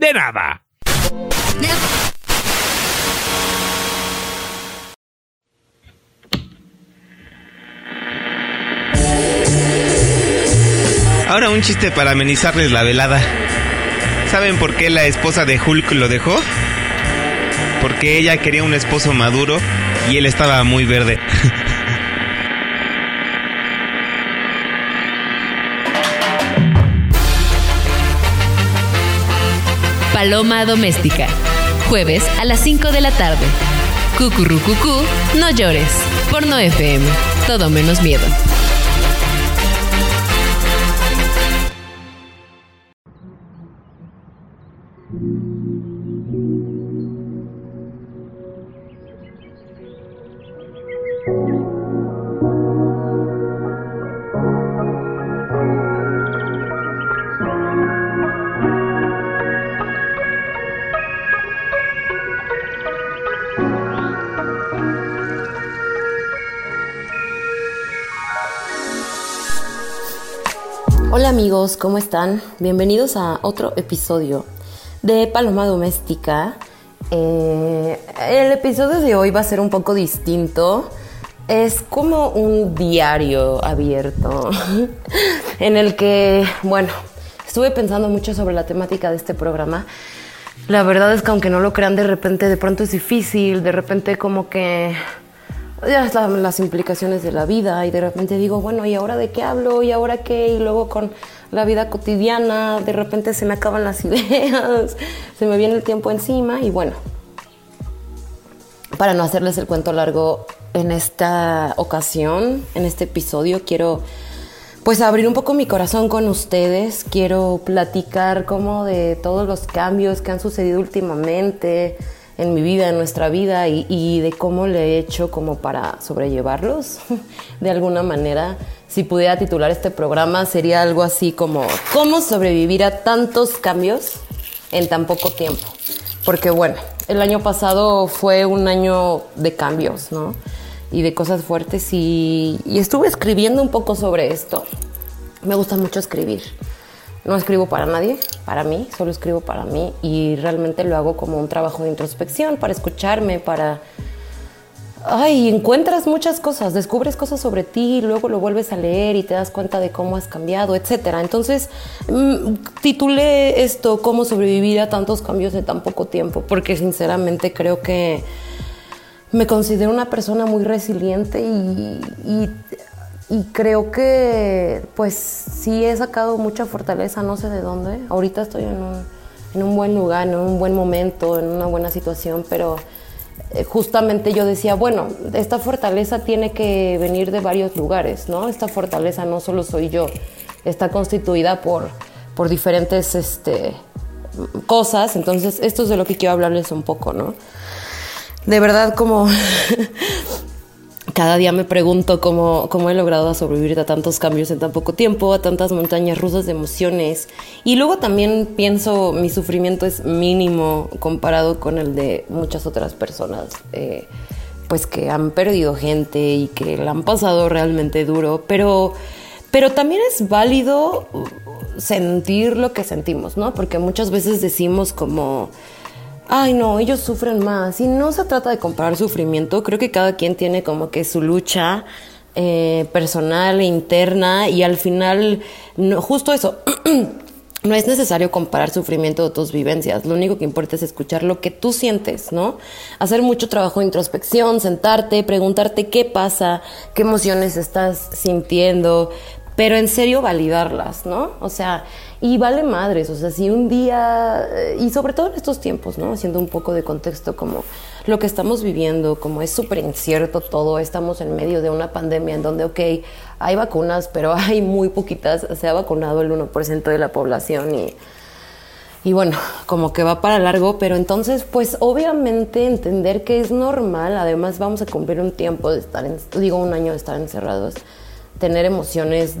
de nada. Ahora un chiste para amenizarles la velada. ¿Saben por qué la esposa de Hulk lo dejó? Porque ella quería un esposo maduro y él estaba muy verde. Paloma Doméstica. Jueves a las 5 de la tarde. Cucurrucucú, no llores. Porno FM. Todo menos miedo. Amigos, ¿cómo están? Bienvenidos a otro episodio de Paloma Doméstica. Eh, el episodio de hoy va a ser un poco distinto. Es como un diario abierto en el que, bueno, estuve pensando mucho sobre la temática de este programa. La verdad es que aunque no lo crean, de repente, de pronto es difícil, de repente como que ya están las implicaciones de la vida y de repente digo, bueno, ¿y ahora de qué hablo? ¿Y ahora qué? Y luego con la vida cotidiana, de repente se me acaban las ideas, se me viene el tiempo encima y bueno, para no hacerles el cuento largo, en esta ocasión, en este episodio, quiero pues abrir un poco mi corazón con ustedes, quiero platicar como de todos los cambios que han sucedido últimamente, en mi vida, en nuestra vida y, de cómo le he hecho como para sobrellevarlos de alguna manera. Si pudiera titular este programa sería algo así como cómo sobrevivir a tantos cambios en tan poco tiempo. Porque bueno, el año pasado fue un año de cambios, ¿no? Y de cosas fuertes y, estuve escribiendo un poco sobre esto. Me gusta mucho escribir. No escribo para nadie, para mí, solo escribo para mí y realmente lo hago como un trabajo de introspección, para escucharme, para... Ay, encuentras muchas cosas, descubres cosas sobre ti, luego lo vuelves a leer y te das cuenta de cómo has cambiado, etc. Entonces, mm, titulé esto, cómo sobrevivir a tantos cambios en tan poco tiempo, porque sinceramente creo que me considero una persona muy resiliente y, y y creo que pues sí he sacado mucha fortaleza, no sé de dónde. Ahorita estoy en un, en un buen lugar, en un buen momento, en una buena situación, pero eh, justamente yo decía, bueno, esta fortaleza tiene que venir de varios lugares, ¿no? Esta fortaleza no solo soy yo, está constituida por, por diferentes este, cosas, entonces esto es de lo que quiero hablarles un poco, ¿no? De verdad como cada día me pregunto cómo, cómo he logrado sobrevivir a tantos cambios en tan poco tiempo, a tantas montañas rusas de emociones. Y luego también pienso, mi sufrimiento es mínimo comparado con el de muchas otras personas, eh, pues que han perdido gente y que la han pasado realmente duro, pero, pero también es válido sentir lo que sentimos, ¿no? Porque muchas veces decimos como ay no, ellos sufren más. Y no se trata de comparar sufrimiento, creo que cada quien tiene como que su lucha eh, personal e interna y al final, justo eso. no es necesario comparar sufrimiento de tus vivencias, lo único que importa es escuchar lo que tú sientes, ¿no? Hacer mucho trabajo de introspección, sentarte, preguntarte qué pasa, qué emociones estás sintiendo, pero en serio validarlas, ¿no? O sea, y vale madres, o sea, si un día, eh, y sobre todo en estos tiempos, ¿no? Haciendo un poco de contexto como lo que estamos viviendo, como es súper incierto todo, estamos en medio de una pandemia en donde, ok, hay vacunas, pero hay muy poquitas, se ha vacunado el 1% de la población y y bueno, como que va para largo, pero entonces pues obviamente entender que es normal, además vamos a cumplir un tiempo de estar, en, digo un año de estar encerrados, tener emociones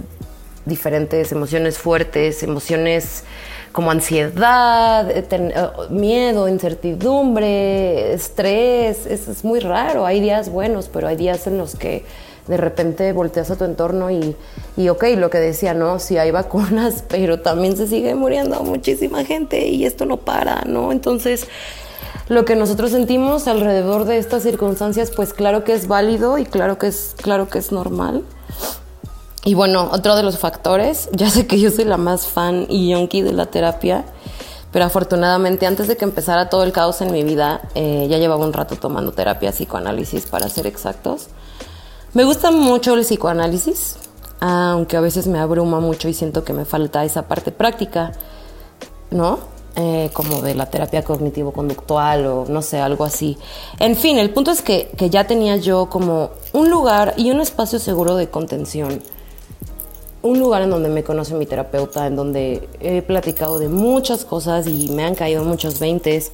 diferentes, emociones fuertes, emociones como ansiedad, eh, ten- eh, miedo, incertidumbre, estrés, es, muy raro, hay días buenos, pero hay días en los que de repente volteas a tu entorno y, y ok, lo que decía, ¿no? Sí hay vacunas, pero también se sigue muriendo muchísima gente y esto no para, ¿no? Entonces, lo que nosotros sentimos alrededor de estas circunstancias, pues claro que es válido y claro que es, claro que es normal. Y bueno, otro de los factores, ya sé que yo soy la más fan y yonki de la terapia, pero afortunadamente antes de que empezara todo el caos en mi vida, eh, ya llevaba un rato tomando terapia, psicoanálisis para ser exactos. Me gusta mucho el psicoanálisis, aunque a veces me abruma mucho y siento que me falta esa parte práctica, ¿no? Eh, como de la terapia cognitivo-conductual o no sé, algo así. En fin, el punto es que, que ya tenía yo como un lugar y un espacio seguro de contención un lugar en donde me conoce mi terapeuta, en donde he platicado de muchas cosas y me han caído muchos veintes.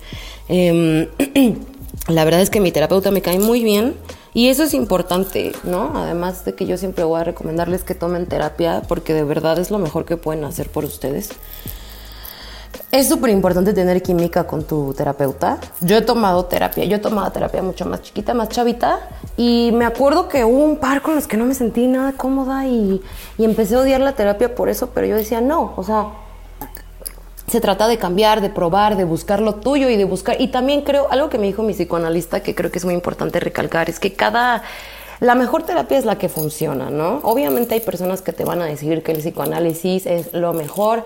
Em, la verdad es que mi terapeuta me cae muy bien y eso es importante, ¿no? Además de que yo siempre voy a recomendarles que tomen terapia porque de verdad es lo mejor que pueden hacer por ustedes. Es súper importante tener química con tu terapeuta. Yo he tomado terapia, yo he tomado terapia mucho más chiquita, más chavita, y me acuerdo que hubo un par con los que no me sentí nada cómoda y, y empecé a odiar la terapia por eso, pero yo decía, no, o sea, se trata de cambiar, de probar, de buscar lo tuyo y de buscar. Y también creo, algo que me dijo mi psicoanalista que creo que es muy importante recalcar, es que cada. La mejor terapia es la que funciona, ¿no? Obviamente hay personas que te van a decir que el psicoanálisis es lo mejor,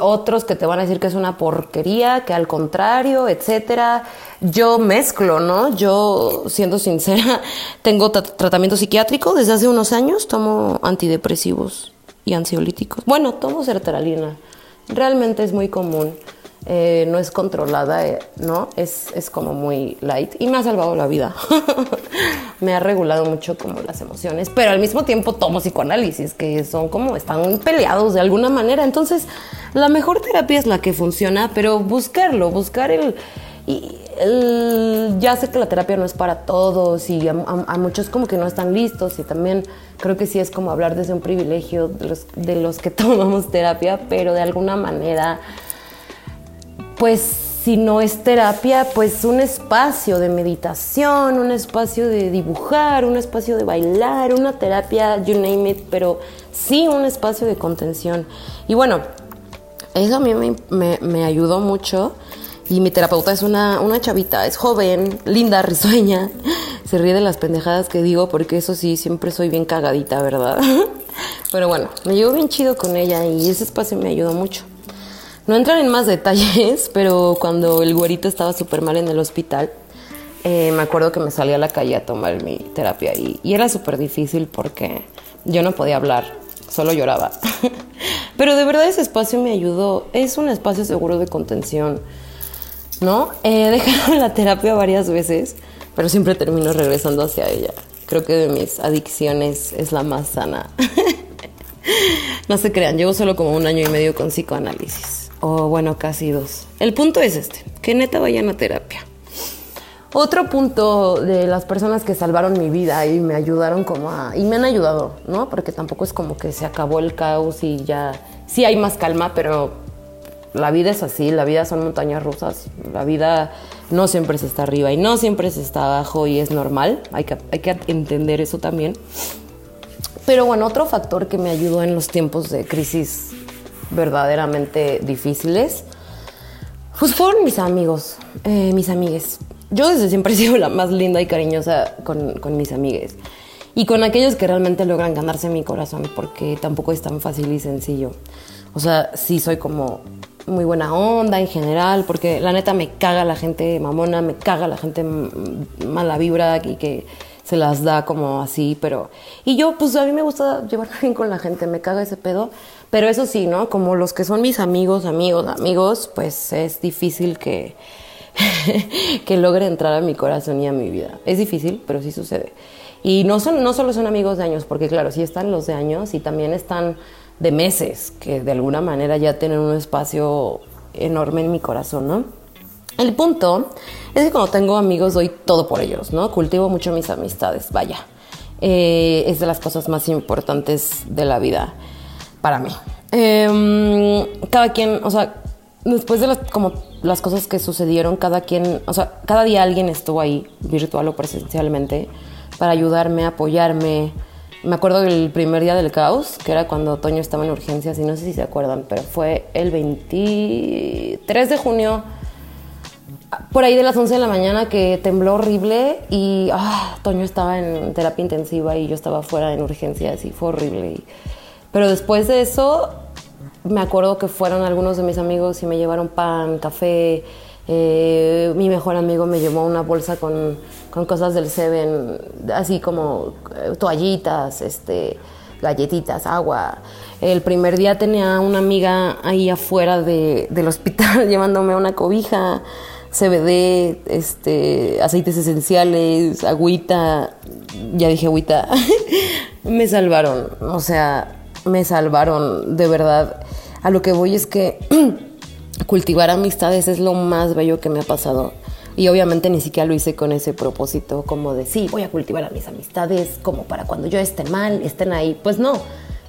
otros que te van a decir que es una porquería, que al contrario, etcétera. Yo mezclo, ¿no? Yo, siendo sincera, tengo tra- tratamiento psiquiátrico desde hace unos años, tomo antidepresivos y ansiolíticos. Bueno, tomo sertralina. Realmente es muy común. Eh, no es controlada, eh, ¿no? Es, es como muy light y me ha salvado la vida. me ha regulado mucho como las emociones, pero al mismo tiempo tomo psicoanálisis, que son como, están peleados de alguna manera. Entonces, la mejor terapia es la que funciona, pero buscarlo, buscar el... Ya sé que la terapia no es para todos y a muchos como que no están listos y también creo que sí es como hablar desde un privilegio de los, de los que tomamos terapia, pero de alguna manera, pues si no es terapia, pues un espacio de meditación, un espacio de dibujar, un espacio de bailar, una terapia, you name it, pero sí un espacio de contención. Y bueno, eso a mí me, ayudó mucho. Y mi terapeuta es una, una chavita, es joven, linda, risueña. Se ríe de las pendejadas que digo porque eso sí, siempre soy bien cagadita, ¿verdad? Pero bueno, me llevo bien chido con ella y ese espacio me ayudó mucho. No entran en más detalles, pero cuando el güerito estaba súper mal en el hospital, eh, me acuerdo que me salí a la calle a tomar mi terapia y, y era súper difícil porque yo no podía hablar, solo lloraba. pero de verdad ese espacio me ayudó, es un espacio seguro de contención, ¿no? He dejado la terapia varias veces, pero siempre termino regresando hacia ella. Creo que de mis adicciones es la más sana. No se crean, llevo solo como un año y medio con psicoanálisis. O bueno, casi dos. El punto es este, que neta vayan a terapia. Otro punto de las personas que salvaron mi vida y me ayudaron como a... Y me han ayudado, ¿no? Porque tampoco es como que se acabó el caos y ya... Sí hay más calma, pero la vida es así, la vida son montañas rusas. La vida no siempre se está arriba y no siempre se está abajo y es normal. Hay que, hay que entender eso también. Pero bueno, otro factor que me ayudó en los tiempos de crisis verdaderamente difíciles, pues fueron mis amigos, eh, mis amigues. Yo desde siempre he sido la más linda y cariñosa con, con mis amigues. Y con aquellos que realmente logran ganarse mi corazón, porque tampoco es tan fácil y sencillo. O sea, sí soy como muy buena onda en general, porque la neta me caga la gente mamona, me caga la gente mala vibra y que se las da como así, pero... Y yo, pues a mí me gusta llevarme bien con la gente, me caga ese pedo, pero eso sí, ¿no? Como los que son mis amigos, amigos, amigos, pues es difícil que, que logre entrar a mi corazón y a mi vida. Es difícil, pero sí sucede. Y no, son, no solo son amigos de años, porque claro, sí están los de años y también están de meses, que de alguna manera ya tienen un espacio enorme en mi corazón, ¿no? El punto es que cuando tengo amigos doy todo por ellos, ¿no? Cultivo mucho mis amistades, vaya. Eh, es de las cosas más importantes de la vida para mí. Em, cada quien, o sea, después de las, como las cosas que sucedieron, cada quien, o sea, cada día alguien estuvo ahí, virtual o presencialmente, para ayudarme, apoyarme. Me acuerdo del primer día del caos, que era cuando Toño estaba en urgencias, y no sé si se acuerdan, pero fue el 23 de junio, por ahí de las 11 de la mañana, que tembló horrible y ah, Toño estaba en terapia intensiva y yo estaba fuera en urgencias y fue horrible. Pero después de eso, me acuerdo que fueron algunos de mis amigos y me llevaron pan, café. Eh, mi mejor amigo me llevó una bolsa con, con cosas del Seven, así como eh, toallitas, este, galletitas, agua. El primer día tenía una amiga ahí afuera de, del hospital llevándome una cobija, CBD, este, aceites esenciales, agüita. Ya dije agüita. me salvaron, o sea, me salvaron, de verdad. A lo que voy es que cultivar amistades es lo más bello que me ha pasado. Y obviamente ni siquiera lo hice con ese propósito como de, sí, voy a cultivar a mis amistades como para cuando yo esté mal, estén ahí. Pues no,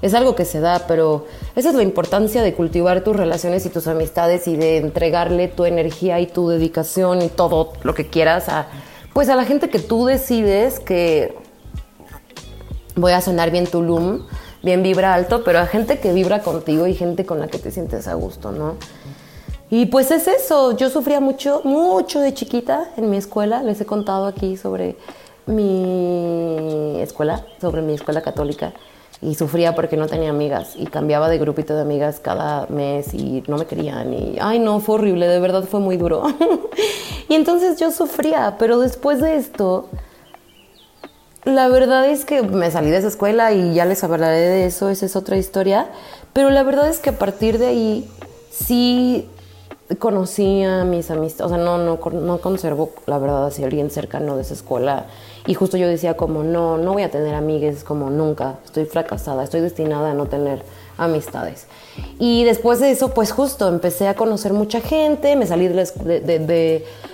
es algo que se da, pero esa es la importancia de cultivar tus relaciones y tus amistades y de entregarle tu energía y tu dedicación y todo lo que quieras a, pues a la gente que tú decides que voy a sonar bien Tulum bien vibra alto, pero a gente que vibra contigo y gente con la que te sientes a gusto, ¿no? Y pues es eso, yo sufría mucho, mucho de chiquita en mi escuela, les he contado aquí sobre mi escuela, sobre mi escuela católica, y sufría porque no tenía amigas y cambiaba de grupito de amigas cada mes y no me querían y, ay no, fue horrible, de verdad fue muy duro. y entonces yo sufría, pero después de esto la verdad es que me salí de esa escuela y ya les hablaré de eso, esa es otra historia. Pero la verdad es que a partir de ahí sí conocí a mis amistades, o sea, no, no, no conservo, la verdad, así alguien cercano de esa escuela. Y justo yo decía como, no, no voy a tener amigues como nunca, estoy fracasada, estoy destinada a no tener amistades. Y después de eso, pues justo empecé a conocer mucha gente, me salí de la, de,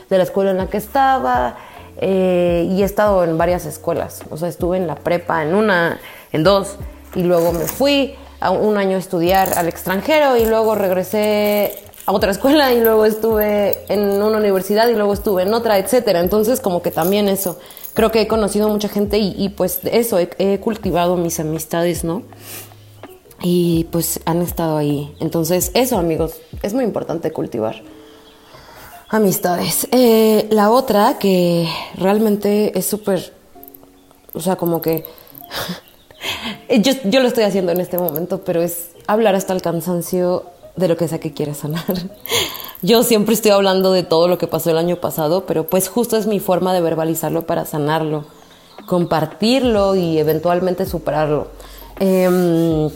de la escuela en la que estaba, eh, y he estado en varias escuelas. O sea, estuve en la prepa, en una, en dos, y luego me fui a un año a estudiar al extranjero y luego regresé a otra escuela y luego estuve en una universidad y luego estuve en otra, etcétera. Entonces, como que también eso. Creo que he conocido mucha gente y, pues eso, he, cultivado mis amistades, ¿no? Y pues han estado ahí. Entonces, eso, amigos, es muy importante cultivar amistades. Eh, la otra que realmente es súper, o sea, como que yo, yo, lo estoy haciendo en este momento, pero es hablar hasta el cansancio de lo que sea que quieres sanar. Yo siempre estoy hablando de todo lo que pasó el año pasado, pero pues justo es mi forma de verbalizarlo para sanarlo, compartirlo y eventualmente superarlo. Eh,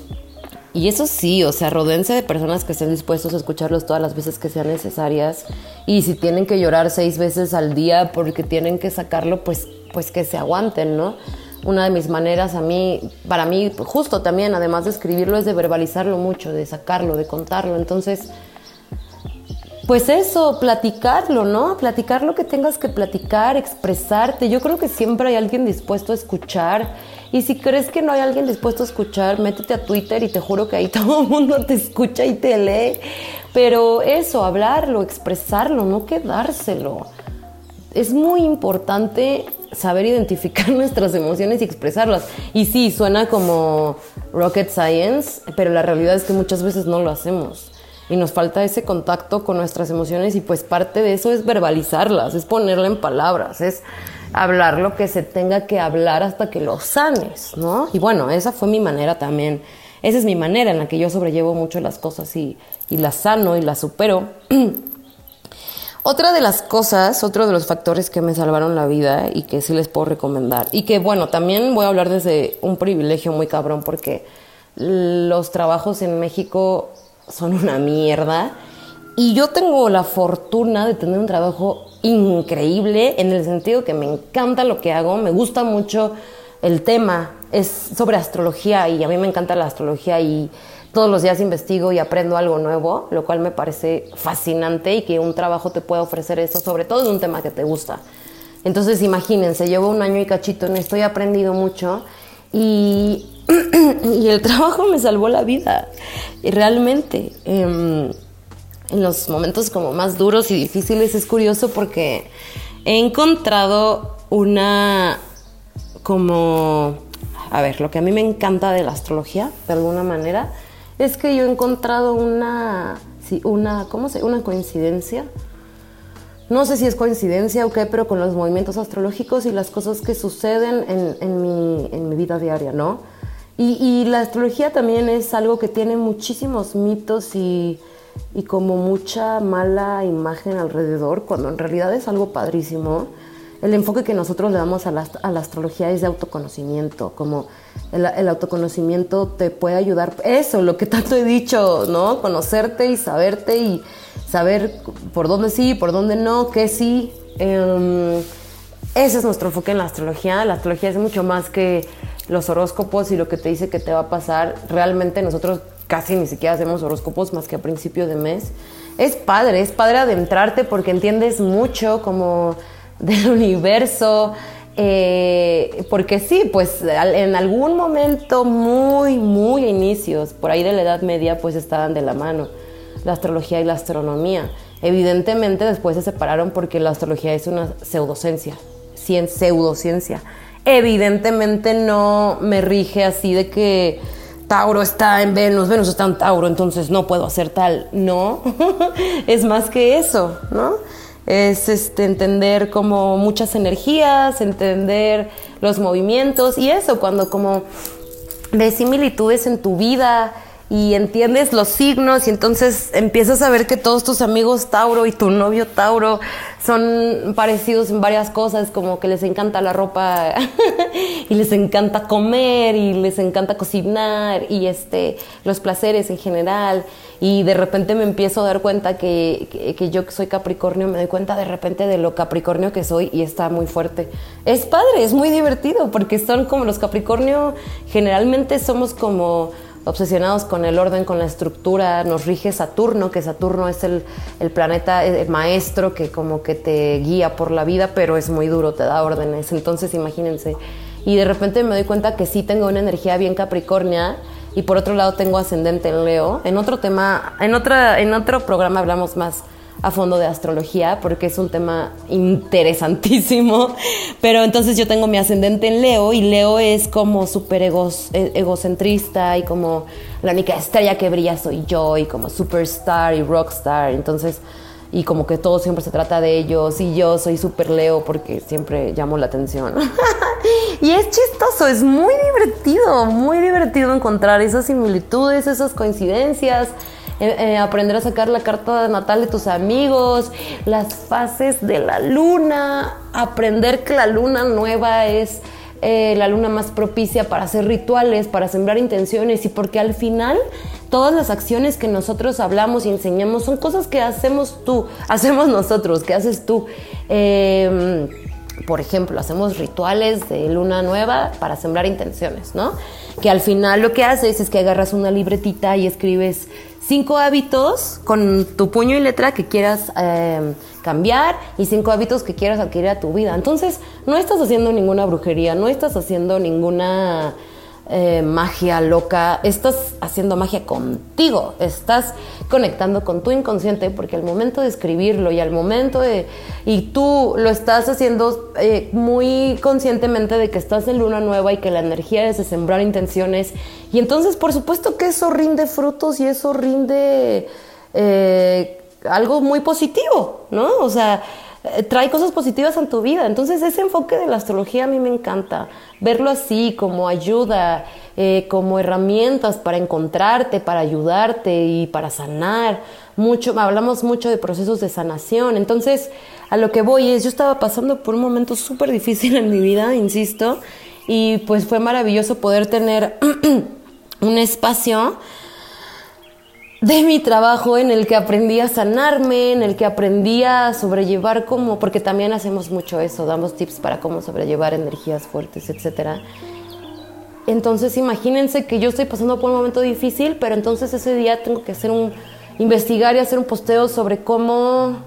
y eso sí, o sea, rodense de personas que estén dispuestos a escucharlos todas las veces que sean necesarias. Y si tienen que llorar seis veces al día porque tienen que sacarlo, pues, pues que se aguanten, ¿no? Una de mis maneras a mí, para mí, justo también, además de escribirlo, es de verbalizarlo mucho, de sacarlo, de contarlo. Entonces, pues eso, platicarlo, ¿no? Platicar lo que tengas que platicar, expresarte. Yo creo que siempre hay alguien dispuesto a escuchar y si crees que no hay alguien dispuesto a escuchar, métete a Twitter y te juro que ahí todo el mundo te escucha y te lee. Pero eso, hablarlo, expresarlo, no quedárselo. Es muy importante saber identificar nuestras emociones y expresarlas. Y sí, suena como rocket science, pero la realidad es que muchas veces no lo hacemos. Y nos falta ese contacto con nuestras emociones y pues parte de eso es verbalizarlas, es ponerla en palabras, es hablar lo que se tenga que hablar hasta que lo sanes, ¿no? Y bueno, esa fue mi manera también. Esa es mi manera en la que yo sobrellevo mucho las cosas y, y las sano y las supero. Otra de las cosas, otro de los factores que me salvaron la vida y que sí les puedo recomendar, y que bueno, también voy a hablar desde un privilegio muy cabrón porque los trabajos en México son una mierda y yo tengo la fortuna de tener un trabajo increíble en el sentido que me encanta lo que hago, me gusta mucho el tema, es sobre astrología y a mí me encanta la astrología y todos los días investigo y aprendo algo nuevo, lo cual me parece fascinante y que un trabajo te pueda ofrecer eso, sobre todo en un tema que te gusta. Entonces imagínense, llevo un año y cachito en esto he aprendido mucho y, el trabajo me salvó la vida, y realmente. Em, en los momentos como más duros y difíciles es curioso porque he encontrado una como a ver, lo que a mí me encanta de la astrología, de alguna manera, es que yo he encontrado una, sí, una, ¿cómo se? Una coincidencia. No sé si es coincidencia o qué, pero con los movimientos astrológicos y las cosas que suceden en, en, mi, en mi, vida diaria, ¿no? Y, la astrología también es algo que tiene muchísimos mitos y, y como mucha mala imagen alrededor, cuando en realidad es algo padrísimo el enfoque que nosotros le damos a la, astrología es de autoconocimiento, como el, autoconocimiento te puede ayudar, eso, lo que tanto he dicho, ¿no? Conocerte y saberte y saber por dónde sí, por dónde no, qué sí. Em, ese es nuestro enfoque en la astrología. La astrología es mucho más que los horóscopos y lo que te dice que te va a pasar. Realmente nosotros casi ni siquiera hacemos horóscopos más que a principio de mes. Es padre, es padre adentrarte porque entiendes mucho como del universo, eh, porque sí, pues en algún momento muy, muy inicios, por ahí de la Edad Media, pues estaban de la mano la astrología y la astronomía. Evidentemente después se separaron porque la astrología es una pseudociencia, pseudociencia. Evidentemente no me rige así de que Tauro está en Venus, Venus está en Tauro, entonces no puedo hacer tal. No, es más que eso, ¿no? es este, entender como muchas energías, entender los movimientos y eso, cuando como ves similitudes en tu vida y entiendes los signos y entonces empiezas a ver que todos tus amigos Tauro y tu novio Tauro son parecidos en varias cosas, como que les encanta la ropa y les encanta comer y les encanta cocinar y este los placeres en general y de repente me empiezo a dar cuenta que, que, yo soy Capricornio me doy cuenta de repente de lo Capricornio que soy y está muy fuerte. Es padre, es muy divertido porque son como los Capricornio generalmente somos como obsesionados con el orden, con la estructura, nos rige Saturno, que Saturno es el, planeta el maestro que como que te guía por la vida, pero es muy duro, te da órdenes. Entonces imagínense. Y de repente me doy cuenta que sí tengo una energía bien capricornia y por otro lado tengo ascendente en Leo. En otro tema, en, otra, en otro programa hablamos más a fondo de astrología porque es un tema interesantísimo. Pero entonces yo tengo mi ascendente en Leo y Leo es como súper e, egocentrista y como la única estrella que brilla soy yo y como superstar y rockstar. Entonces, y como que todo siempre se trata de ellos y yo soy súper Leo porque siempre llamo la atención. y es chistoso, es muy divertido, muy divertido encontrar esas similitudes, esas coincidencias. Eh, eh, aprender a sacar la carta natal de tus amigos, las fases de la luna, aprender que la luna nueva es eh, la luna más propicia para hacer rituales, para sembrar intenciones y porque al final todas las acciones que nosotros hablamos y enseñamos son cosas que hacemos tú, hacemos nosotros, que haces tú. Em, por ejemplo, hacemos rituales de luna nueva para sembrar intenciones, ¿no? Que al final lo que haces es que agarras una libretita y escribes cinco hábitos con tu puño y letra que quieras eh, cambiar y cinco hábitos que quieras adquirir a tu vida. Entonces, no estás haciendo ninguna brujería, no estás haciendo ninguna eh, magia loca, estás haciendo magia contigo, estás conectando con tu inconsciente porque al momento de escribirlo y al momento de... y tú lo estás haciendo eh, muy conscientemente de que estás en luna nueva y que la energía es de sembrar intenciones y entonces por supuesto que eso rinde frutos y eso rinde eh, algo muy positivo, ¿no? O sea, trae cosas positivas en tu vida. Entonces ese enfoque de la astrología a mí me encanta. Verlo así como ayuda, eh, como herramientas para encontrarte, para ayudarte y para sanar. Mucho, hablamos mucho de procesos de sanación. Entonces a lo que voy es, yo estaba pasando por un momento súper difícil en mi vida, insisto, y pues fue maravilloso poder tener un espacio de mi trabajo en el que aprendí a sanarme, en el que aprendí a sobrellevar como, porque también hacemos mucho eso, damos tips para cómo sobrellevar energías fuertes, etc. Entonces imagínense que yo estoy pasando por un momento difícil, pero entonces ese día tengo que hacer un, investigar y hacer un posteo sobre cómo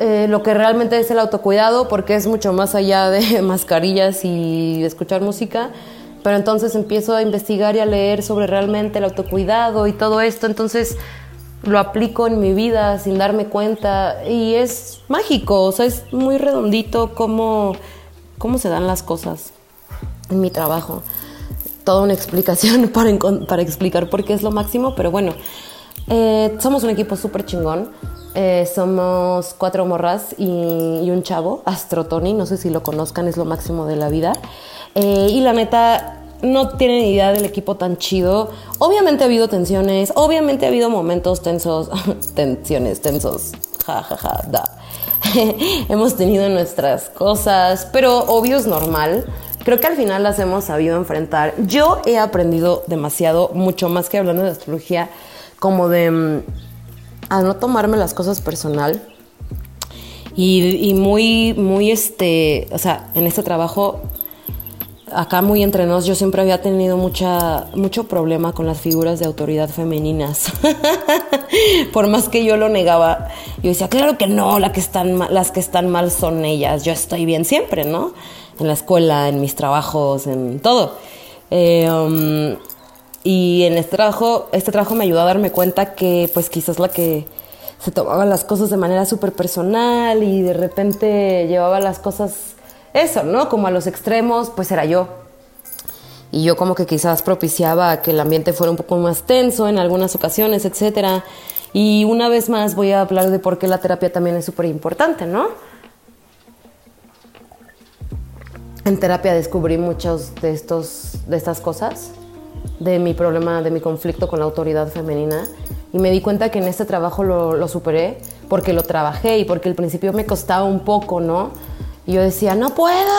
eh, lo que realmente es el autocuidado, porque es mucho más allá de mascarillas y escuchar música. Pero entonces empiezo a investigar y a leer sobre realmente el autocuidado y todo esto. Entonces lo aplico en mi vida sin darme cuenta y es mágico, o sea, es muy redondito cómo, cómo se dan las cosas en mi trabajo toda una explicación para, para explicar por qué es lo máximo, pero bueno, eh, somos un equipo súper chingón. Eh, somos cuatro morras y, un chavo, Astro Tony, no sé si lo conozcan, es lo máximo de la vida. Eh, y la neta, no tienen idea del equipo tan chido. Obviamente ha habido tensiones, obviamente ha habido momentos tensos, tensiones, tensos, ja, ja, ja, da. Hemos tenido nuestras cosas, pero obvio es normal creo que al final las hemos sabido enfrentar. Yo he aprendido demasiado, mucho más que hablando de astrología, como de mm, a no tomarme las cosas personal. Y, muy, muy, este, o sea, en este trabajo, acá muy entre nos, yo siempre había tenido mucha, mucho problema con las figuras de autoridad femeninas. Por más que yo lo negaba, yo decía, claro que no, que están, las que están mal son ellas, yo estoy bien siempre, ¿no? en la escuela, en mis trabajos, en todo. Um, y en este trabajo, este trabajo me ayudó a darme cuenta que pues quizás la que se tomaba las cosas de manera súper personal y de repente llevaba las cosas, eso, ¿no? Como a los extremos, pues era yo. Y yo como que quizás propiciaba que el ambiente fuera un poco más tenso en algunas ocasiones, etc. Y una vez más voy a hablar de por qué la terapia también es súper importante, ¿no? en terapia descubrí muchos de, de estas cosas, de mi problema, de mi conflicto con la autoridad femenina. Y me di cuenta que en este trabajo lo, superé porque lo trabajé y porque al principio me costaba un poco, ¿no? Y yo decía, no puedo.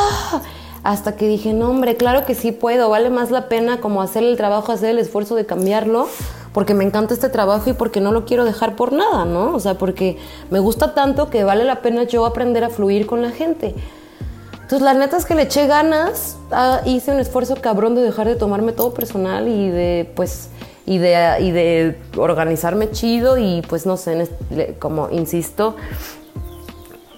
Hasta que dije, no, hombre, claro que sí puedo. Vale más la pena como hacer el trabajo, hacer el esfuerzo de cambiarlo, porque me encanta este trabajo y porque no lo quiero dejar por nada, ¿no? O sea, porque me gusta tanto que vale la pena yo aprender a fluir con la gente. Entonces, la neta es que le eché ganas, ah, hice un esfuerzo cabrón de dejar de tomarme todo personal y de, pues, y de, y de organizarme chido y, pues, no sé, como insisto,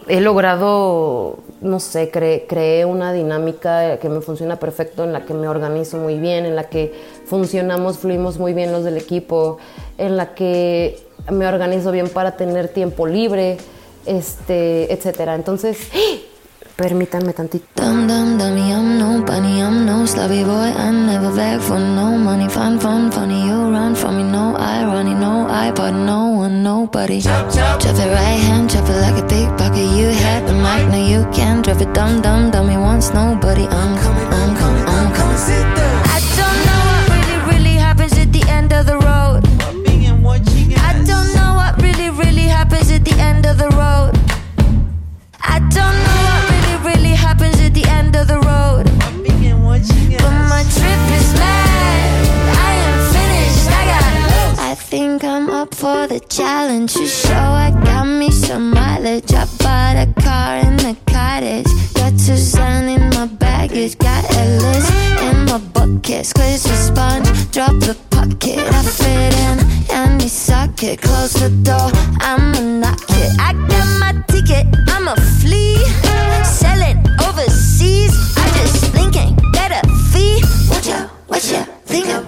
he logrado, no sé, creé una dinámica que me funciona perfecto, en la que me organizo muy bien, en la que funcionamos, fluimos muy bien los del equipo, en la que me organizo bien para tener tiempo libre, este, etcétera. Entonces. Permítanme tantito. Dum dum dummy, I'm no bunny, I'm no boy. Never for no money. Fun, fun, funny. You run me, no no iPod, no one, nobody. Chop, chop. chop it right hand, chop it like a big bucket. You had the mic, now you can drop it. Dum dum dummy, wants nobody. Um, I'm coming, I'm um. coming. For the challenge. You show I got me some mileage. I bought a car in the cottage. Got Suzanne in my baggage. Got Ellis in my bucket. Squeeze the sponge. Drop the pocket. I fit in any socket. Close the door. I'ma knock it. I got my ticket. I'ma flee. Selling overseas. I just think ain't get a fee. What ya, what ya think of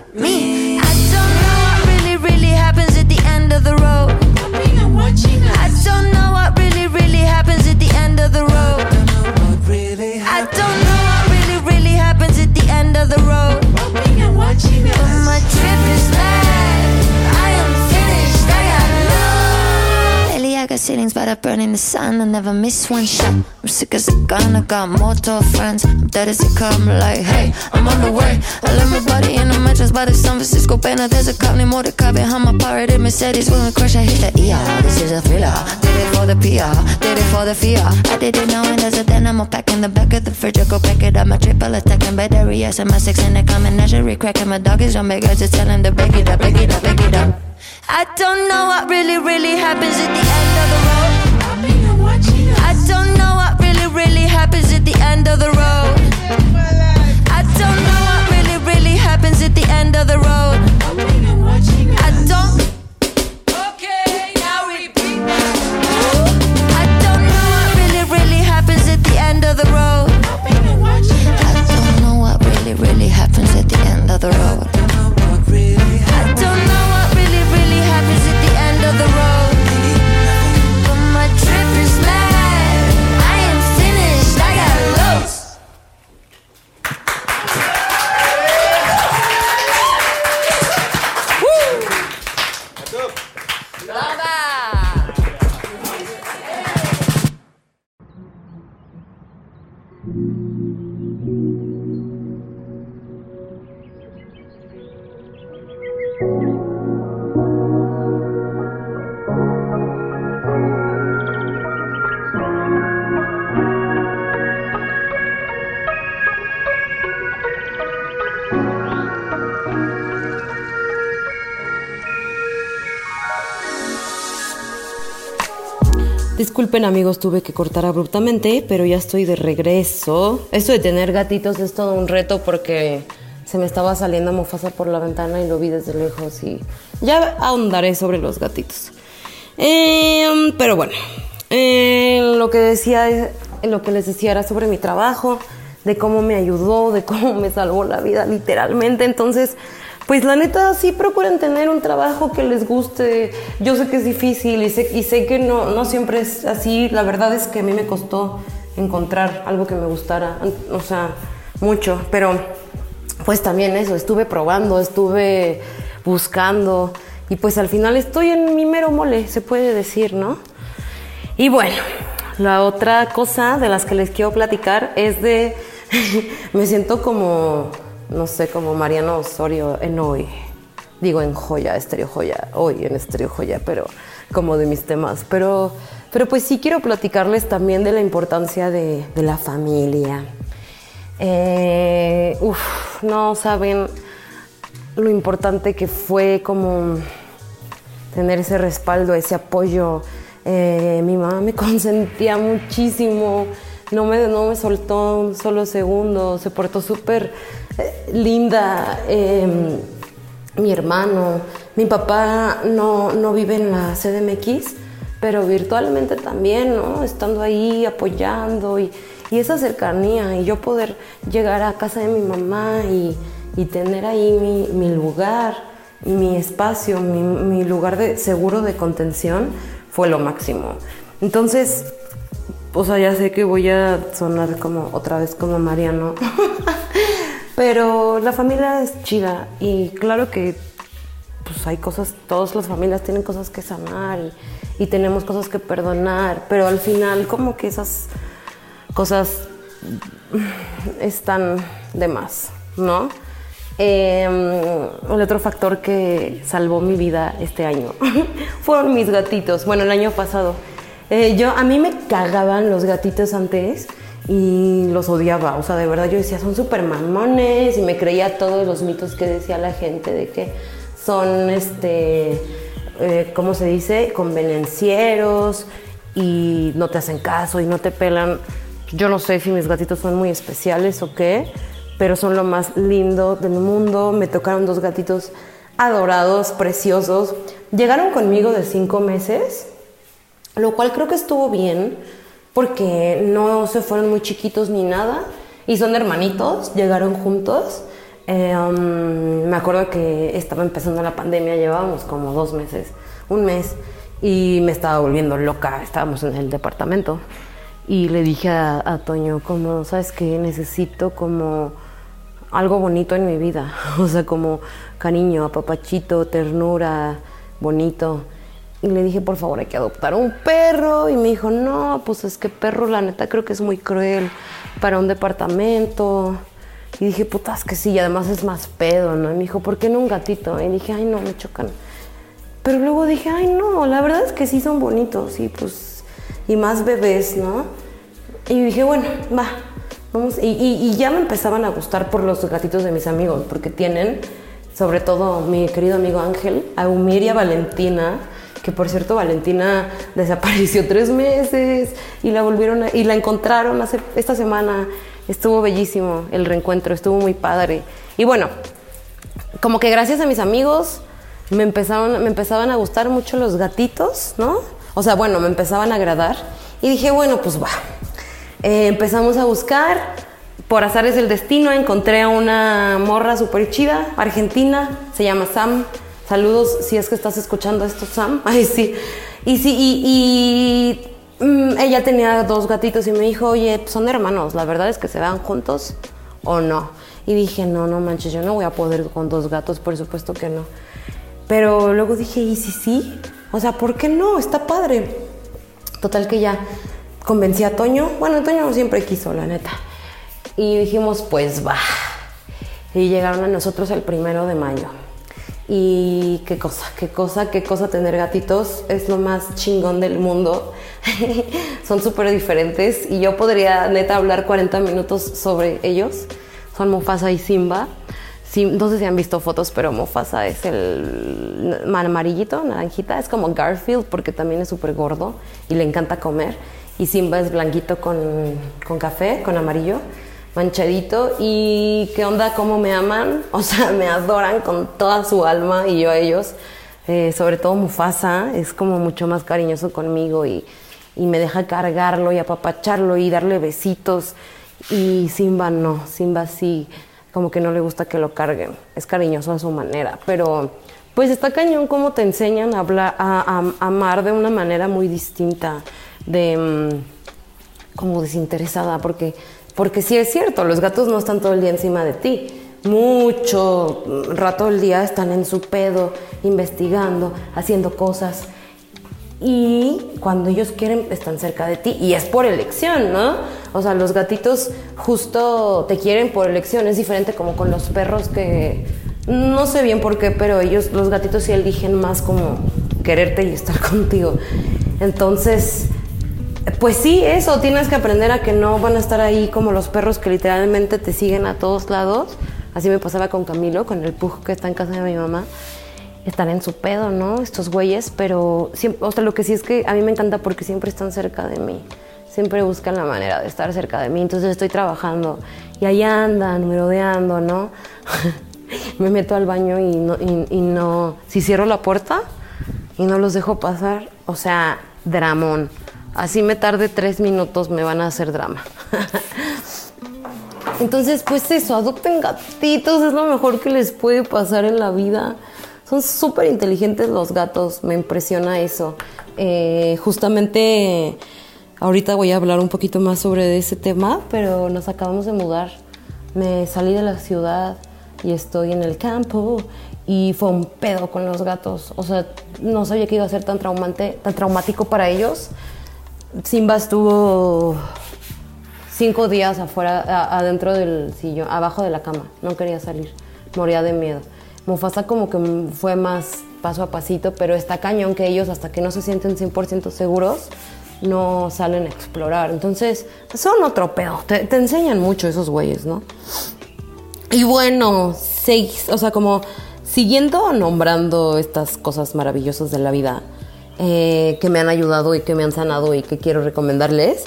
ceilings, but I burn in the sun. I never miss one shot. I'm sick as a gun. I got mortal friends. I'm dead as it come. Like hey, I'm on the way. I left my body in the mattress by the San Francisco Banner. There's a cop named Mordecai behind my pirated Mercedes. When we crash, I hit the ER. This is a thriller. Did it for the PR. Did it for the fear. I did it knowing there's a dynamo pack in the back of the fridge. I go pack it up. My triple attacking battery. Yes, and my six in the common menagerie. Cracking my dog is on big. I just tell him to bake it up, bake it up, bake it up. I don't know what really, really happens at the end. I don't know what really, really happens at the end of the road. I don't know what really, really happens at the end of the road. I don't. Okay, now that. I don't know what really, really happens at the end of the road. I don't know what really, really happens at the end of the road. Disculpen amigos, tuve que cortar abruptamente, pero ya estoy de regreso. Esto de tener gatitos es todo un reto porque se me estaba saliendo Mufasa por la ventana y lo vi desde lejos y ya ahondaré sobre los gatitos. Em, pero bueno, eh, lo que decía, lo que les decía era sobre mi trabajo, de cómo me ayudó, de cómo me salvó la vida literalmente. Entonces, pues la neta sí procuren tener un trabajo que les guste. Yo sé que es difícil y sé, y sé que no, no siempre es así. La verdad es que a mí me costó encontrar algo que me gustara, o sea, mucho. Pero pues también eso, estuve probando, estuve buscando y pues al final estoy en mi mero mole, se puede decir, ¿no? Y bueno, la otra cosa de las que les quiero platicar es de, me siento como, no sé, como Mariano Osorio en hoy, digo en joya, estereo joya, hoy en estereo joya, pero como de mis temas, pero, pero pues sí quiero platicarles también de la importancia de, de la familia. Eh, uf, no saben lo importante que fue como tener ese respaldo, ese apoyo. Eh, mi mamá me consentía muchísimo, no me, no me soltó un solo segundo, se portó súper linda. Em, mi hermano, mi papá no, no vive en la CDMX, pero virtualmente también, ¿no? Estando ahí apoyando y, y esa cercanía y yo poder llegar a casa de mi mamá y, y tener ahí mi, mi, lugar, mi espacio, mi, mi, lugar de seguro de contención fue lo máximo. Entonces, o sea, ya sé que voy a sonar como otra vez como Mariano, pero la familia es chida y claro que pues hay cosas, todas las familias tienen cosas que sanar y, tenemos cosas que perdonar, pero al final como que esas cosas están de más, ¿no? Eh, el otro factor que salvó mi vida este año fueron mis gatitos. Bueno, el año pasado. Eh, yo, a mí me cagaban los gatitos antes y los odiaba. O sea, de verdad yo decía, son súper mamones y me creía todos los mitos que decía la gente de que son, este, eh, ¿cómo se dice? Convenencieros y no te hacen caso y no te pelan. Yo no sé si mis gatitos son muy especiales o qué, pero son lo más lindo del mundo. Me tocaron dos gatitos adorados, preciosos. Llegaron conmigo de cinco meses, lo cual creo que estuvo bien, porque no se fueron muy chiquitos ni nada, y son hermanitos, llegaron juntos. Um, me acuerdo que estaba empezando la pandemia, llevábamos como dos meses, un mes, y me estaba volviendo loca, estábamos en el departamento. Y le dije a, a Toño, como, ¿sabes qué? Necesito como algo bonito en mi vida, o sea, como cariño, apapachito, ternura, bonito. Y le dije, por favor, hay que adoptar un perro. Y me dijo, no, pues es que perro, la neta, creo que es muy cruel para un departamento. Y dije, putas que sí, y además es más pedo, ¿no? Y me dijo, ¿por qué no un gatito? Y dije, ay, no, me chocan. Pero luego dije, ay, no, la verdad es que sí son bonitos y pues, y más bebés, ¿no? Y dije, bueno, va, vamos. Y, ya me empezaban a gustar por los gatitos de mis amigos, porque tienen, sobre todo mi querido amigo Ángel, a Humir y a Valentina, que por cierto Valentina desapareció tres meses y la volvieron a, y la encontraron hace, esta semana. Estuvo bellísimo el reencuentro, estuvo muy padre. Y bueno, como que gracias a mis amigos me empezaron, me empezaban a gustar mucho los gatitos, ¿no? O sea, bueno, me empezaban a agradar. Y dije, bueno, pues va. Eh, empezamos a buscar. Por azares del destino encontré a una morra súper chida, argentina, se llama Sam. Saludos si es que estás escuchando esto, Sam. Ay, sí. Y sí, y, mm, ella tenía dos gatitos y me dijo, oye, son hermanos, la verdad es que se van juntos o no. Y dije, no, no manches, yo no voy a poder con dos gatos, por supuesto que no. Pero luego dije, ¿y si sí? O sea, ¿por qué no? Está padre. Total que ya convencí a Toño. Bueno, Toño siempre quiso, la neta. Y dijimos, pues va. Y llegaron a nosotros el primero de mayo. Y qué cosa, qué cosa, qué cosa tener gatitos. Es lo más chingón del mundo. Son súper diferentes. Y yo podría, neta, hablar 40 minutos sobre ellos. Son Mufasa y Simba. Sí, no sé si han visto fotos, pero Mufasa es el amarillito, naranjita. Es como Garfield porque también es súper gordo y le encanta comer. Y Simba es blanquito con, con café, con amarillo, manchadito. ¿Y qué onda? ¿Cómo me aman? O sea, me adoran con toda su alma y yo a ellos. Eh, sobre todo Mufasa es como mucho más cariñoso conmigo y, y me deja cargarlo y apapacharlo y darle besitos. Y Simba no, Simba sí como que no le gusta que lo carguen. Es cariñoso a su manera, pero pues está cañón como te enseñan a, hablar, a, amar de una manera muy distinta, de mm, como desinteresada, porque, porque sí es cierto, los gatos no están todo el día encima de ti. Mucho rato del día están en su pedo, investigando, haciendo cosas y cuando ellos quieren están cerca de ti y es por elección, ¿no? O sea, los gatitos justo te quieren por elección, es diferente como con los perros que no sé bien por qué, pero ellos, los gatitos sí eligen más como quererte y estar contigo. Entonces, pues sí, eso, tienes que aprender a que no van a estar ahí como los perros que literalmente te siguen a todos lados. Así me pasaba con Camilo, con el pug que está en casa de mi mamá están en su pedo, ¿no? Estos güeyes, pero siempre, o sea, lo que sí es que a mí me encanta porque siempre están cerca de mí. Siempre buscan la manera de estar cerca de mí. Entonces estoy trabajando y ahí andan merodeando, ¿no? me meto al baño y no, y, no. Si cierro la puerta y no los dejo pasar, o sea, dramón. Así me tarde tres minutos, me van a hacer drama. Entonces, pues eso, adopten gatitos, es lo mejor que les puede pasar en la vida. Son súper inteligentes los gatos, me impresiona eso. Eh, justamente ahorita voy a hablar un poquito más sobre ese tema, pero nos acabamos de mudar. Me salí de la ciudad y estoy en el campo y fue un pedo con los gatos. O sea, no sabía que iba a ser tan traumante, tan traumático para ellos. Simba estuvo cinco días afuera, adentro del sillón, abajo de la cama. No quería salir, moría de miedo. Mufasa como que fue más paso a pasito, pero está cañón que ellos hasta que no se sienten 100% seguros no salen a explorar. Entonces, son otro pedo. Te, enseñan mucho esos güeyes, ¿no? Y bueno, seis, o sea, como siguiendo nombrando estas cosas maravillosas de la vida eh, que me han ayudado y que me han sanado y que quiero recomendarles.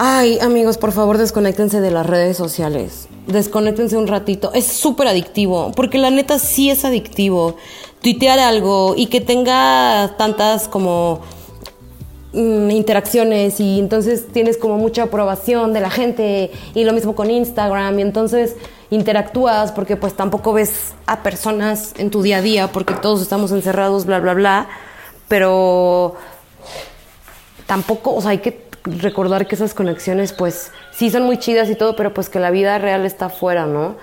Ay, amigos, por favor, desconéctense de las redes sociales. Desconéctense un ratito. Es súper adictivo, porque la neta sí es adictivo. Tuitear algo y que tenga tantas como mm, interacciones y entonces tienes como mucha aprobación de la gente y lo mismo con Instagram y entonces interactúas porque pues tampoco ves a personas en tu día a día porque todos estamos encerrados, bla, bla, bla. Pero tampoco, o sea, hay que recordar que esas conexiones pues sí son muy chidas y todo, pero pues que la vida real está afuera, ¿no?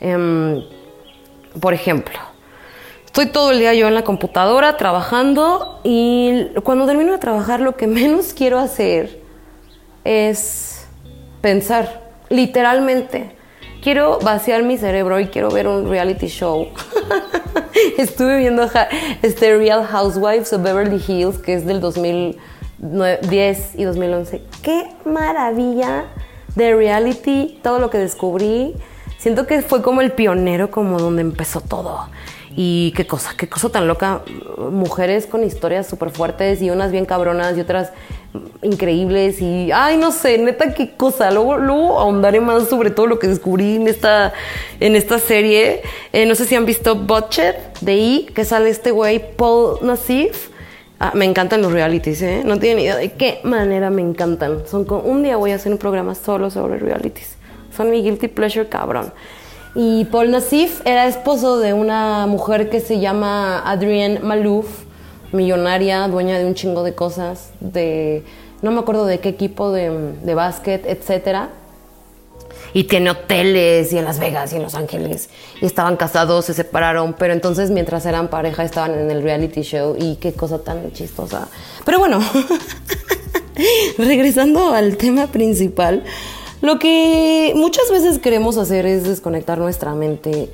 Em, por ejemplo, estoy todo el día yo en la computadora trabajando y cuando termino de trabajar lo que menos quiero hacer es pensar, literalmente. Quiero vaciar mi cerebro y quiero ver un reality show. Estuve viendo este Real Housewives of Beverly Hills, que es del 2000 10 y 2011. Qué maravilla de reality, todo lo que descubrí. Siento que fue como el pionero, como donde empezó todo. Y qué cosa, qué cosa tan loca. Mujeres con historias súper fuertes y unas bien cabronas y otras increíbles. Y, ay, no sé, neta, qué cosa. Luego, luego ahondaré más sobre todo lo que descubrí en esta, en esta serie. Eh, no sé si han visto Butcher de I, que sale este güey, Paul Nassif Ah, me encantan los realities, ¿eh? No tienen idea de qué manera me encantan. Son como, un día voy a hacer un programa solo sobre realities. Son mi guilty pleasure cabrón. Y Paul Nassif era esposo de una mujer que se llama Adrienne Malouf, millonaria, dueña de un chingo de cosas, de no me acuerdo de qué equipo de, de básquet, etcétera. Y tiene hoteles y en Las Vegas y en Los Ángeles. Y estaban casados, se separaron, pero entonces mientras eran pareja estaban en el reality show. Y qué cosa tan chistosa. Pero bueno, regresando al tema principal, lo que muchas veces queremos hacer es desconectar nuestra mente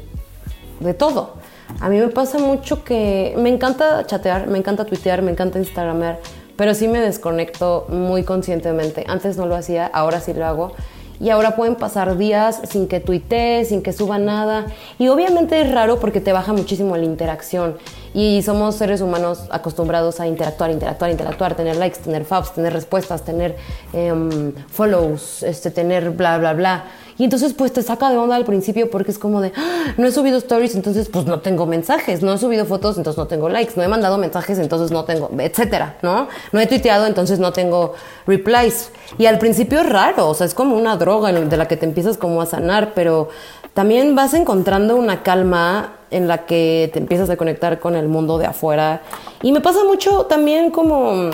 de todo. A mí me pasa mucho que me encanta chatear, me encanta tuitear, me encanta instagramear, pero sí me desconecto muy conscientemente. Antes no lo hacía, ahora sí lo hago y ahora pueden pasar días sin que tuitee, sin que suba nada. Y obviamente es raro porque te baja muchísimo la interacción. Y somos seres humanos acostumbrados a interactuar, interactuar, interactuar, tener likes, tener faps, tener respuestas, tener em, follows, este, tener bla, bla, bla. Y entonces pues te saca de onda al principio porque es como de, "Ah, no he subido stories, entonces pues no tengo mensajes, no he subido fotos, entonces no tengo likes, no he mandado mensajes, entonces no tengo, etcétera, ¿no? No he tuiteado, entonces no tengo replies. Y al principio es raro, o sea, es como una droga de la que te empiezas como a sanar, pero también vas encontrando una calma en la que te empiezas a conectar con el mundo de afuera. Y me pasa mucho también como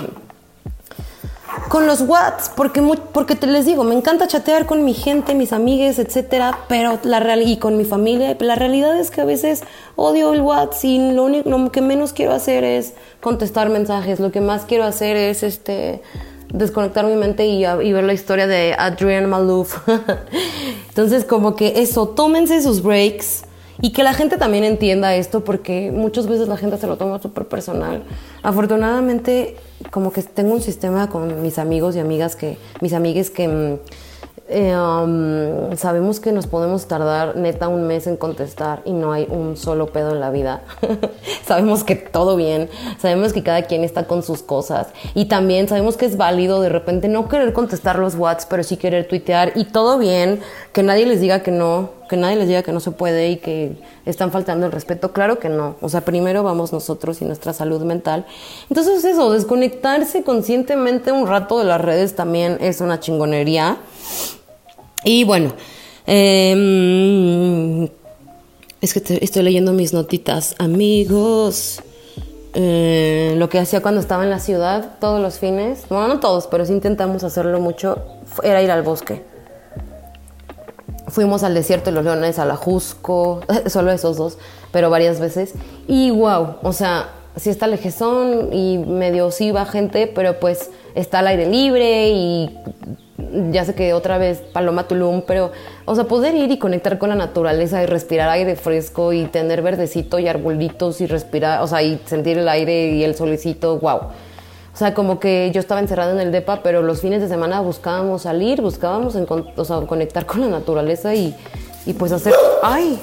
con los Whats, porque, porque te les digo, me encanta chatear con mi gente, mis amigues, etcétera, pero la real y con mi familia, la realidad es que a veces odio el Whats y lo único que menos quiero hacer es contestar mensajes, lo que más quiero hacer es este desconectar mi mente y, ver la historia de Adrienne Malouf. Entonces, como que eso, tómense sus breaks. Y que la gente también entienda esto porque muchas veces la gente se lo toma súper personal. Afortunadamente, como que tengo un sistema con mis amigos y amigas que, mis amigues que mm, eh, um, sabemos que nos podemos tardar neta un mes en contestar y no hay un solo pedo en la vida. sabemos que todo bien, sabemos que cada quien está con sus cosas y también sabemos que es válido de repente no querer contestar los whats, pero sí querer tuitear y todo bien, que nadie les diga que no, que nadie les diga que no se puede y que están faltando el respeto. Claro que no. O sea, primero vamos nosotros y nuestra salud mental. Entonces eso, desconectarse conscientemente un rato de las redes también es una chingonería. Y bueno, em, es que estoy leyendo mis notitas. Amigos, eh, lo que hacía cuando estaba en la ciudad todos los fines, bueno, no todos, pero sí intentamos hacerlo mucho, era ir al bosque. Fuimos al desierto de los leones, a la Jusco, solo esos dos, pero varias veces. Y wow, o sea, sí está lejezón y medio sí va gente, pero pues está al aire libre y ya sé que otra vez Paloma Tulum, pero, o sea, poder ir y conectar con la naturaleza y respirar aire fresco y tener verdecito y arbolitos y respirar, o sea, y sentir el aire y el solecito, wow. O sea, como que yo estaba encerrada en el DEPA, pero los fines de semana buscábamos salir, buscábamos o sea, conectar con la naturaleza y, y pues hacer... ¡Ay!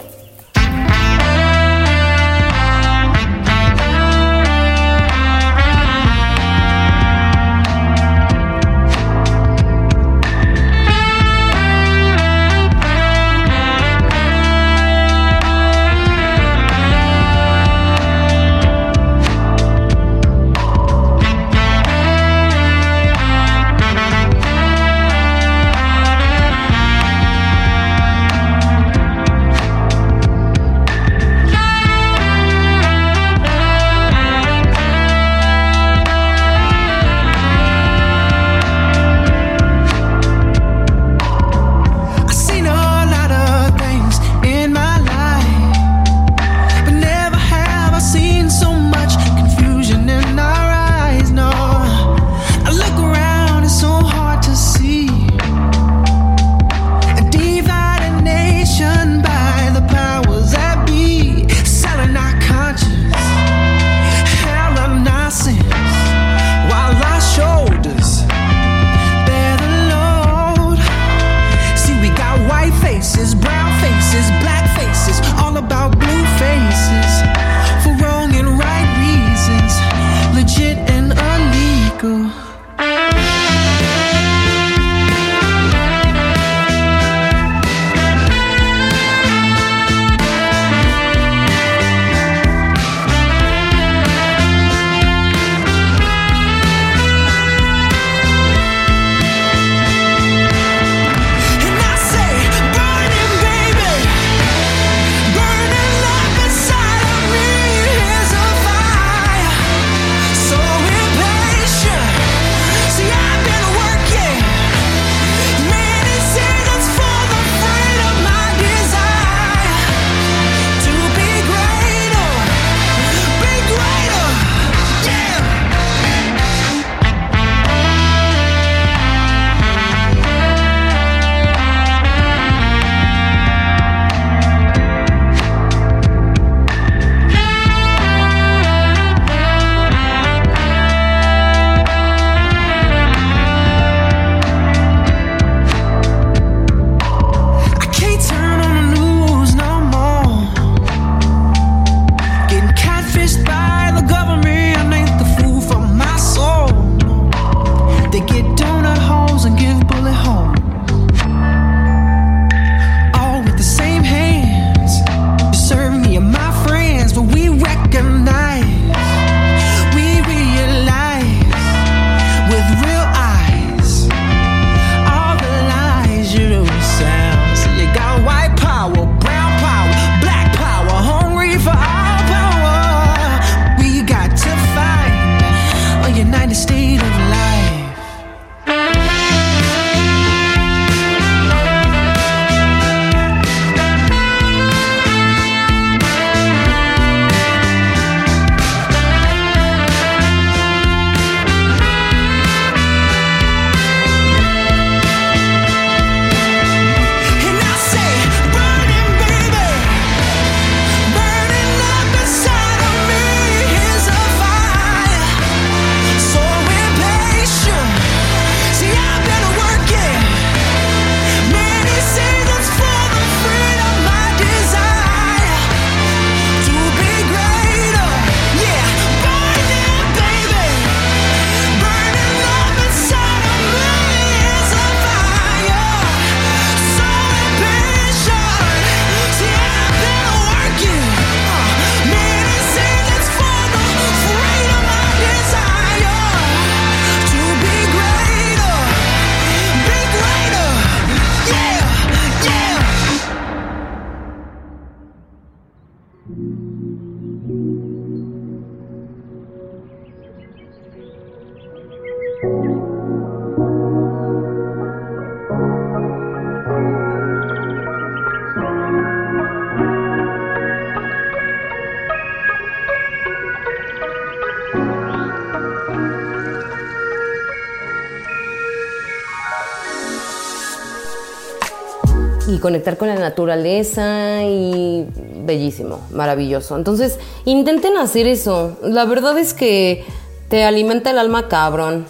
Conectar con la naturaleza y bellísimo, maravilloso. Entonces, intenten hacer eso. La verdad es que te alimenta el alma cabrón,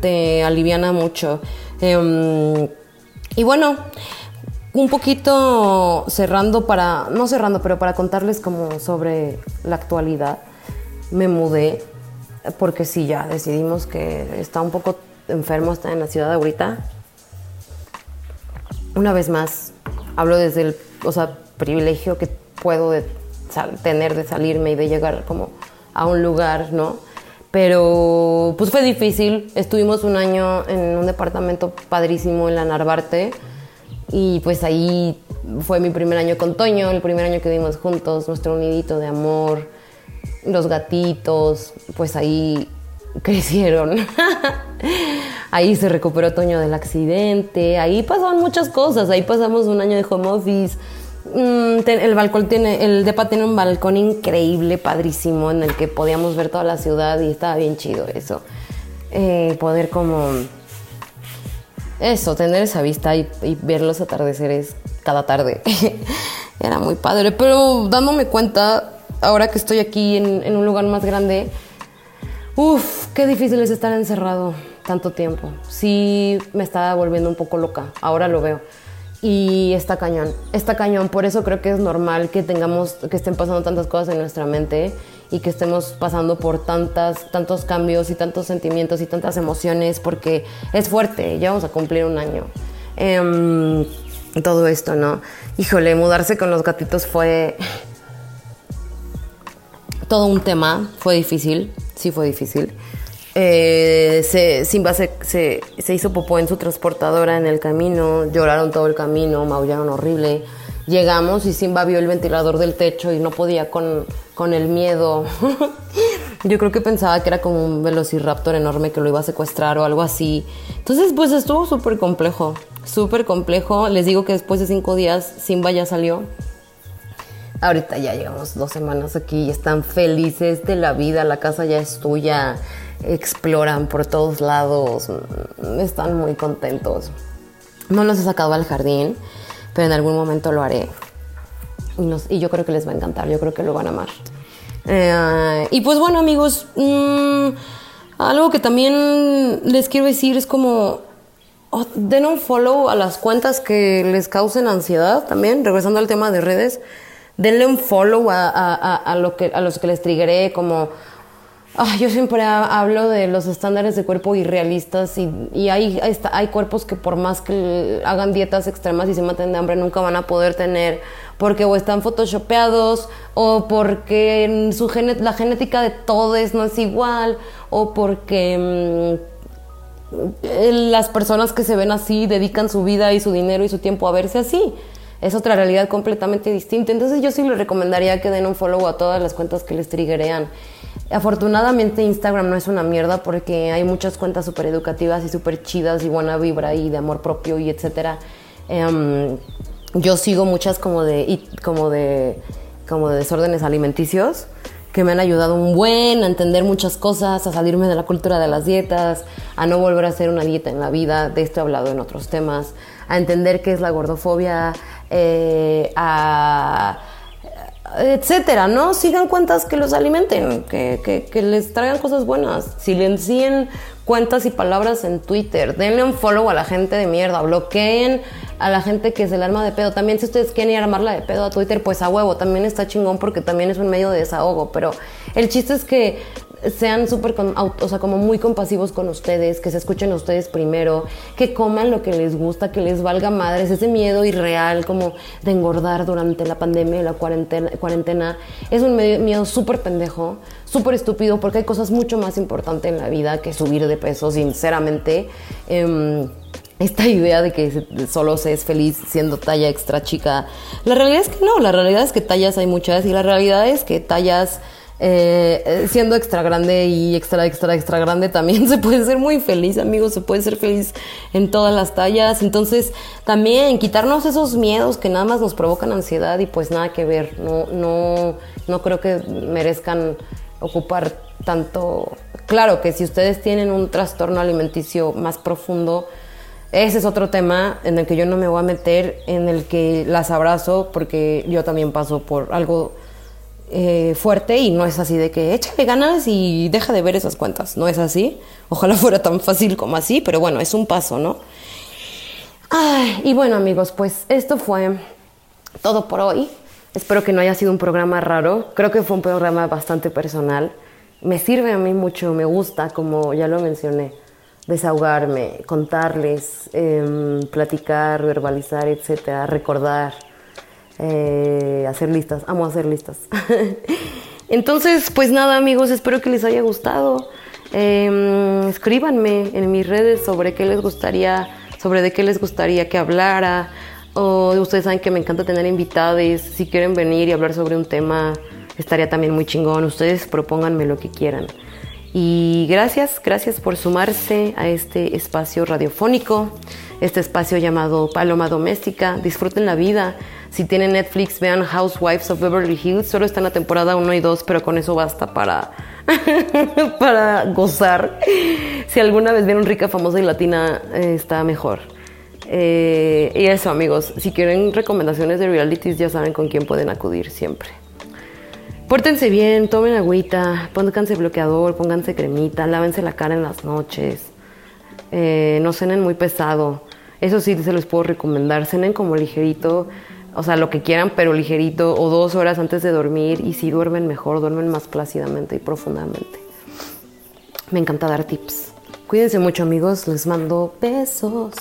te aliviana mucho. Em, y bueno, un poquito cerrando para, no cerrando, pero para contarles como sobre la actualidad, me mudé porque sí, ya decidimos que está un poco enfermo, está en la ciudad ahorita. Una vez más, hablo desde el o sea, privilegio que puedo tener de salirme y de llegar como a un lugar, ¿no? Pero pues fue difícil. Estuvimos un año en un departamento padrísimo en la Narvarte y pues ahí fue mi primer año con Toño, el primer año que vivimos juntos, nuestro unidito de amor, los gatitos, pues ahí crecieron. ahí se recuperó Toño del accidente, ahí pasaban muchas cosas, ahí pasamos un año de home office. Mm, el balcón tiene, el depa tiene un balcón increíble, padrísimo, en el que podíamos ver toda la ciudad y estaba bien chido eso. Eh, poder como eso, tener esa vista y, ver los atardeceres cada tarde. Era muy padre, pero dándome cuenta, ahora que estoy aquí en un lugar más grande, Uf, qué difícil es estar encerrado tanto tiempo. Sí, me estaba volviendo un poco loca, ahora lo veo. Y está cañón, está cañón. Por eso creo que es normal que tengamos, que estén pasando tantas cosas en nuestra mente y que estemos pasando por tantas, tantos cambios y tantos sentimientos y tantas emociones, porque es fuerte. Ya vamos a cumplir un año. Em, todo esto, ¿no? Híjole, mudarse con los gatitos fue todo un tema, fue difícil sí fue difícil. Eh, se, Simba se, se, hizo popó en su transportadora en el camino, lloraron todo el camino, maullaron horrible. Llegamos y Simba vio el ventilador del techo y no podía con, con el miedo. Yo creo que pensaba que era como un velociraptor enorme que lo iba a secuestrar o algo así. Entonces, pues estuvo súper complejo, súper complejo. Les digo que después de cinco días Simba ya salió Ahorita ya llevamos dos semanas aquí y están felices de la vida, la casa ya es tuya, exploran por todos lados, mm, están muy contentos. No los he sacado al jardín, pero en algún momento lo haré. Y, yo creo que les va a encantar, yo creo que lo van a amar. Eh, y pues bueno amigos, mm, algo que también les quiero decir es como oh, den un follow a las cuentas que les causen ansiedad también, regresando al tema de redes denle un follow a, a, a, lo que, a los que les triggeré, como... yo siempre hablo de los estándares de cuerpo irrealistas y, y hay, hay, cuerpos que por más que hagan dietas extremas y se maten de hambre nunca van a poder tener porque o están photoshopeados o porque su la genética de todos no es igual o porque mm, las personas que se ven así dedican su vida y su dinero y su tiempo a verse así es otra realidad completamente distinta. Entonces yo sí les recomendaría que den un follow a todas las cuentas que les triggerean. Afortunadamente Instagram no es una mierda porque hay muchas cuentas súper educativas y súper chidas y buena vibra y de amor propio y etcétera. Em, yo sigo muchas como de, como de, como de desórdenes alimenticios que me han ayudado un buen a entender muchas cosas, a salirme de la cultura de las dietas, a no volver a hacer una dieta en la vida, de esto he hablado en otros temas, a entender qué es la gordofobia, eh, etcétera, ¿no? Sigan cuentas que los alimenten, que, que, les traigan cosas buenas. Silencien cuentas y palabras en Twitter. Denle un follow a la gente de mierda. Bloqueen a la gente que es el arma de pedo. También si ustedes quieren ir a armarla de pedo a Twitter, pues a huevo. También está chingón porque también es un medio de desahogo. Pero el chiste es que sean súper, o sea, como muy compasivos con ustedes, que se escuchen a ustedes primero, que coman lo que les gusta, que les valga madres, ese miedo irreal como de engordar durante la pandemia y la cuarentena, cuarentena es un miedo súper pendejo, súper estúpido, porque hay cosas mucho más importantes en la vida que subir de peso, sinceramente. Em, esta idea de que solo se es feliz siendo talla extra chica. La realidad es que no, la realidad es que tallas hay muchas y la realidad es que tallas eh, siendo extra grande y extra, extra, extra grande también se puede ser muy feliz, amigos, se puede ser feliz en todas las tallas. Entonces, también quitarnos esos miedos que nada más nos provocan ansiedad y pues nada que ver. No, no, no creo que merezcan ocupar tanto. Claro que si ustedes tienen un trastorno alimenticio más profundo, ese es otro tema en el que yo no me voy a meter, en el que las abrazo porque yo también paso por algo eh, fuerte y no es así de que échale ganas y deja de ver esas cuentas. No es así. Ojalá fuera tan fácil como así, pero bueno, es un paso, ¿no? Ay, y bueno amigos, pues esto fue todo por hoy. Espero que no haya sido un programa raro. Creo que fue un programa bastante personal. Me sirve a mí mucho, me gusta, como ya lo mencioné, desahogarme, contarles, em, platicar, verbalizar, etcétera, recordar, eh, hacer listas. Amo hacer listas. Entonces, pues nada, amigos, espero que les haya gustado. Em, escríbanme en mis redes sobre qué les gustaría, sobre de qué les gustaría que hablara. O ustedes saben que me encanta tener invitados. Si quieren venir y hablar sobre un tema, estaría también muy chingón. Ustedes propónganme lo que quieran. Y gracias, gracias por sumarse a este espacio radiofónico, este espacio llamado Paloma Doméstica. Disfruten la vida. Si tienen Netflix, vean Housewives of Beverly Hills. Solo está en la temporada 1 y 2, pero con eso basta para, para gozar. Si alguna vez vieron rica, famosa y latina, eh, está mejor. Eh, y eso, amigos. Si quieren recomendaciones de realities, ya saben con quién pueden acudir siempre. Pórtense bien, tomen agüita, pónganse bloqueador, pónganse cremita, lávense la cara en las noches. Eh, no cenen muy pesado. Eso sí se los puedo recomendar. Cenen como ligerito, o sea, lo que quieran, pero ligerito, o dos horas antes de dormir. Y si duermen mejor, duermen más plácidamente y profundamente. Me encanta dar tips. Cuídense mucho, amigos. Les mando besos.